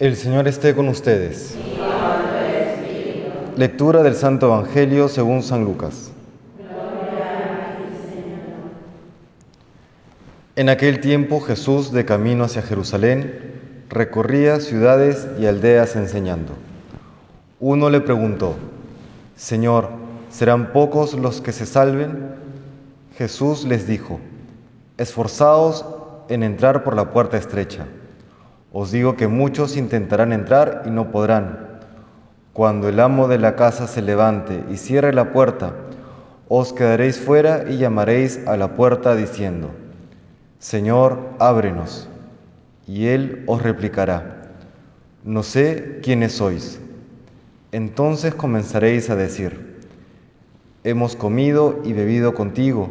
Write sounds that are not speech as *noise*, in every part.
El Señor esté con ustedes. Lectura del Santo Evangelio según San Lucas. En aquel tiempo Jesús, de camino hacia Jerusalén, recorría ciudades y aldeas enseñando. Uno le preguntó, Señor, ¿serán pocos los que se salven? Jesús les dijo, Esforzaos en entrar por la puerta estrecha os digo que muchos intentarán entrar y no podrán. Cuando el amo de la casa se levante y cierre la puerta, os quedaréis fuera y llamaréis a la puerta diciendo, Señor, ábrenos. Y él os replicará, no sé quiénes sois. Entonces comenzaréis a decir, hemos comido y bebido contigo,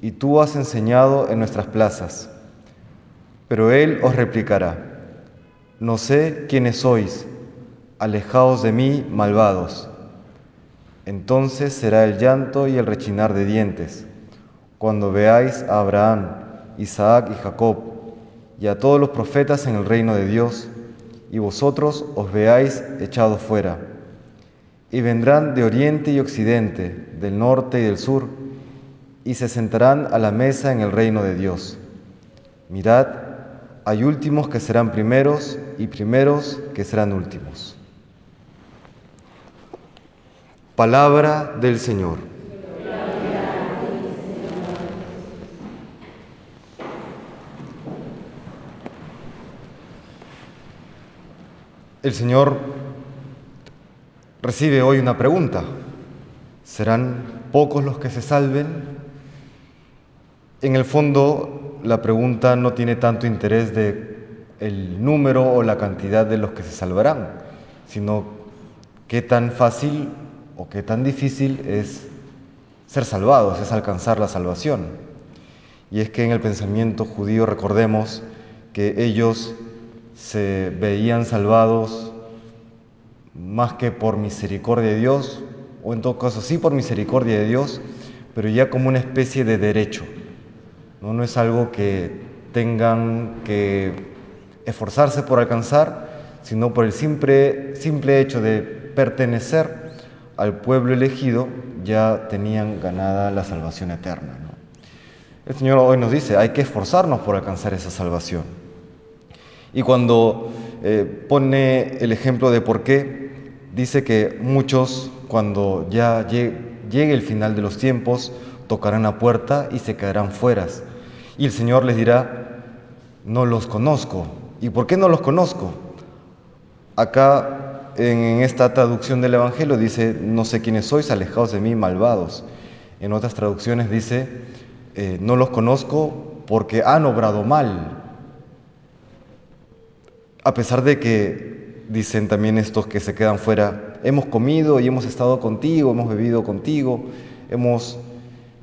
y tú has enseñado en nuestras plazas. Pero él os replicará, no sé quiénes sois, alejaos de mí, malvados. Entonces será el llanto y el rechinar de dientes, cuando veáis a Abraham, Isaac y Jacob, y a todos los profetas en el reino de Dios, y vosotros os veáis echados fuera. Y vendrán de oriente y occidente, del norte y del sur, y se sentarán a la mesa en el reino de Dios. Mirad, hay últimos que serán primeros y primeros que serán últimos. Palabra del Señor. El Señor recibe hoy una pregunta. ¿Serán pocos los que se salven? En el fondo, la pregunta no tiene tanto interés de el número o la cantidad de los que se salvarán, sino qué tan fácil o qué tan difícil es ser salvados, es alcanzar la salvación. Y es que en el pensamiento judío recordemos que ellos se veían salvados más que por misericordia de Dios, o en todo caso sí por misericordia de Dios, pero ya como una especie de derecho. No, es algo que tengan que esforzarse por alcanzar, sino por el simple, simple hecho de pertenecer al pueblo elegido, ya tenían ganada la salvación eterna. El Señor hoy nos dice, hay que esforzarnos por alcanzar esa salvación. Y cuando eh, pone el ejemplo de por qué, dice que muchos, cuando ya llegue el final de los tiempos, tocarán la puerta y se quedarán fueras. Y el Señor les dirá, no los conozco. ¿Y por qué no los conozco? Acá en esta traducción del Evangelio dice, no sé quiénes sois, alejados de mí, malvados. En otras traducciones dice, eh, no los conozco porque han obrado mal. A pesar de que dicen también estos que se quedan fuera, hemos comido y hemos estado contigo, hemos bebido contigo, hemos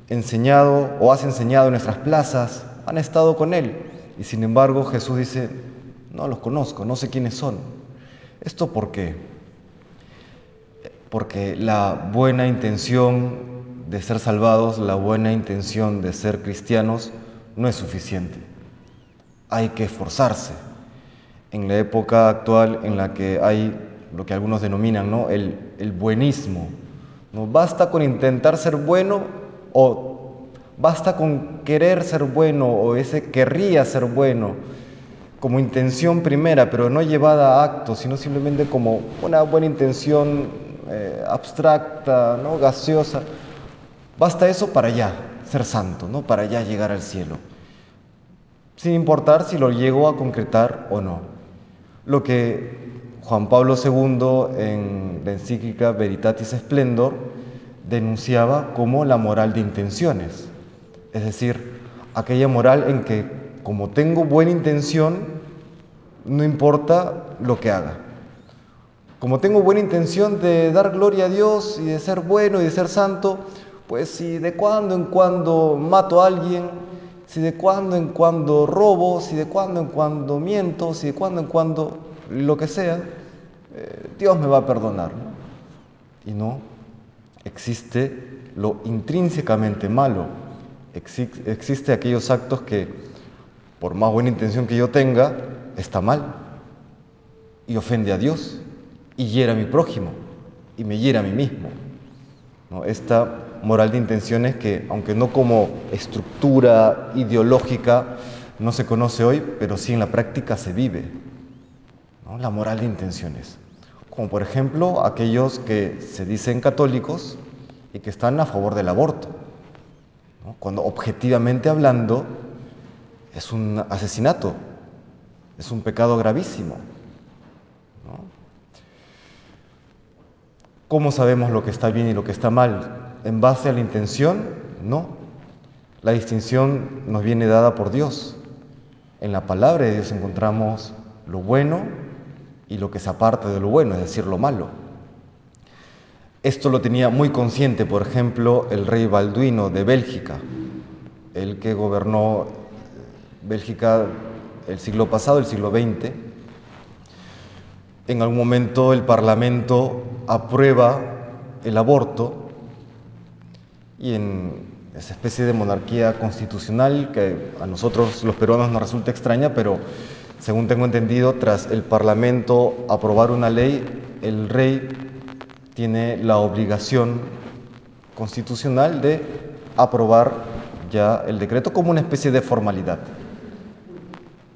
enseñado o has enseñado en nuestras plazas, han estado con Él. Y sin embargo Jesús dice, no los conozco, no sé quiénes son. ¿Esto por qué? Porque la buena intención de ser salvados, la buena intención de ser cristianos, no es suficiente. Hay que esforzarse. En la época actual en la que hay lo que algunos denominan ¿no? el, el buenismo, no basta con intentar ser bueno o Basta con querer ser bueno o ese querría ser bueno como intención primera, pero no llevada a acto, sino simplemente como una buena intención eh, abstracta, ¿no? gaseosa. Basta eso para ya ser santo, ¿no? para ya llegar al cielo, sin importar si lo llego a concretar o no. Lo que Juan Pablo II en la encíclica Veritatis Splendor denunciaba como la moral de intenciones. Es decir, aquella moral en que como tengo buena intención, no importa lo que haga. Como tengo buena intención de dar gloria a Dios y de ser bueno y de ser santo, pues si de cuando en cuando mato a alguien, si de cuando en cuando robo, si de cuando en cuando miento, si de cuando en cuando lo que sea, eh, Dios me va a perdonar. Y no, existe lo intrínsecamente malo existe aquellos actos que, por más buena intención que yo tenga, está mal. y ofende a Dios y hiera a mi prójimo y me hiera a mí mismo. Esta moral de intenciones que, aunque no como estructura ideológica, no se conoce hoy, pero sí en la práctica se vive. La moral de intenciones. Como por ejemplo aquellos que se dicen católicos y que están a favor del aborto. Cuando objetivamente hablando es un asesinato, es un pecado gravísimo. ¿Cómo sabemos lo que está bien y lo que está mal? ¿En base a la intención? No. La distinción nos viene dada por Dios. En la palabra de Dios encontramos lo bueno y lo que se aparta de lo bueno, es decir, lo malo. Esto lo tenía muy consciente, por ejemplo, el rey Balduino de Bélgica, el que gobernó Bélgica el siglo pasado, el siglo XX. En algún momento el Parlamento aprueba el aborto y en esa especie de monarquía constitucional que a nosotros los peruanos nos resulta extraña, pero según tengo entendido, tras el Parlamento aprobar una ley, el rey tiene la obligación constitucional de aprobar ya el decreto como una especie de formalidad.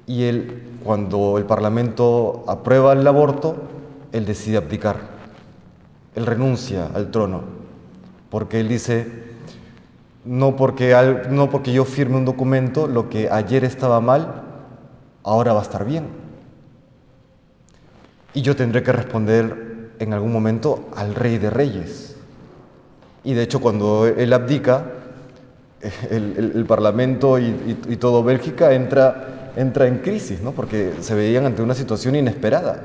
Y él, cuando el Parlamento aprueba el aborto, él decide abdicar él renuncia al trono, porque él dice, no porque, no porque yo firme un documento, lo que ayer estaba mal, ahora va a estar bien. Y yo tendré que responder en algún momento al rey de reyes. Y de hecho cuando él abdica, *laughs* el, Parlamento y, y, todo Bélgica entra, entra en crisis, ¿no? porque se veían ante una situación inesperada.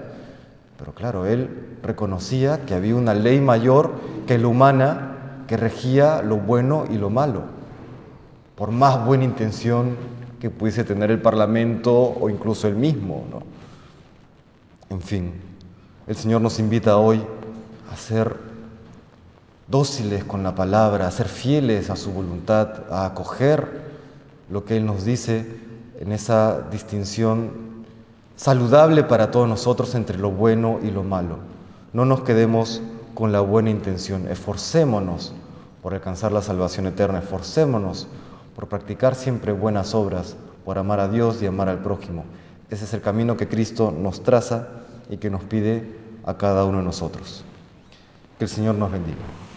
Pero claro, él reconocía que había una ley mayor que la humana que regía lo bueno y lo malo. Por más buena intención que pudiese tener el Parlamento o incluso él mismo. ¿no? En fin, el Señor nos invita hoy a ser dóciles con la palabra, a ser fieles a su voluntad, a acoger lo que Él nos dice en esa distinción saludable para todos nosotros entre lo bueno y lo malo. No nos quedemos con la buena intención, esforcémonos por alcanzar la salvación eterna, esforcémonos por practicar siempre buenas obras, por amar a Dios y amar al prójimo. Ese es el camino que Cristo nos traza y que nos pide a cada uno de nosotros. Que el Señor nos bendiga.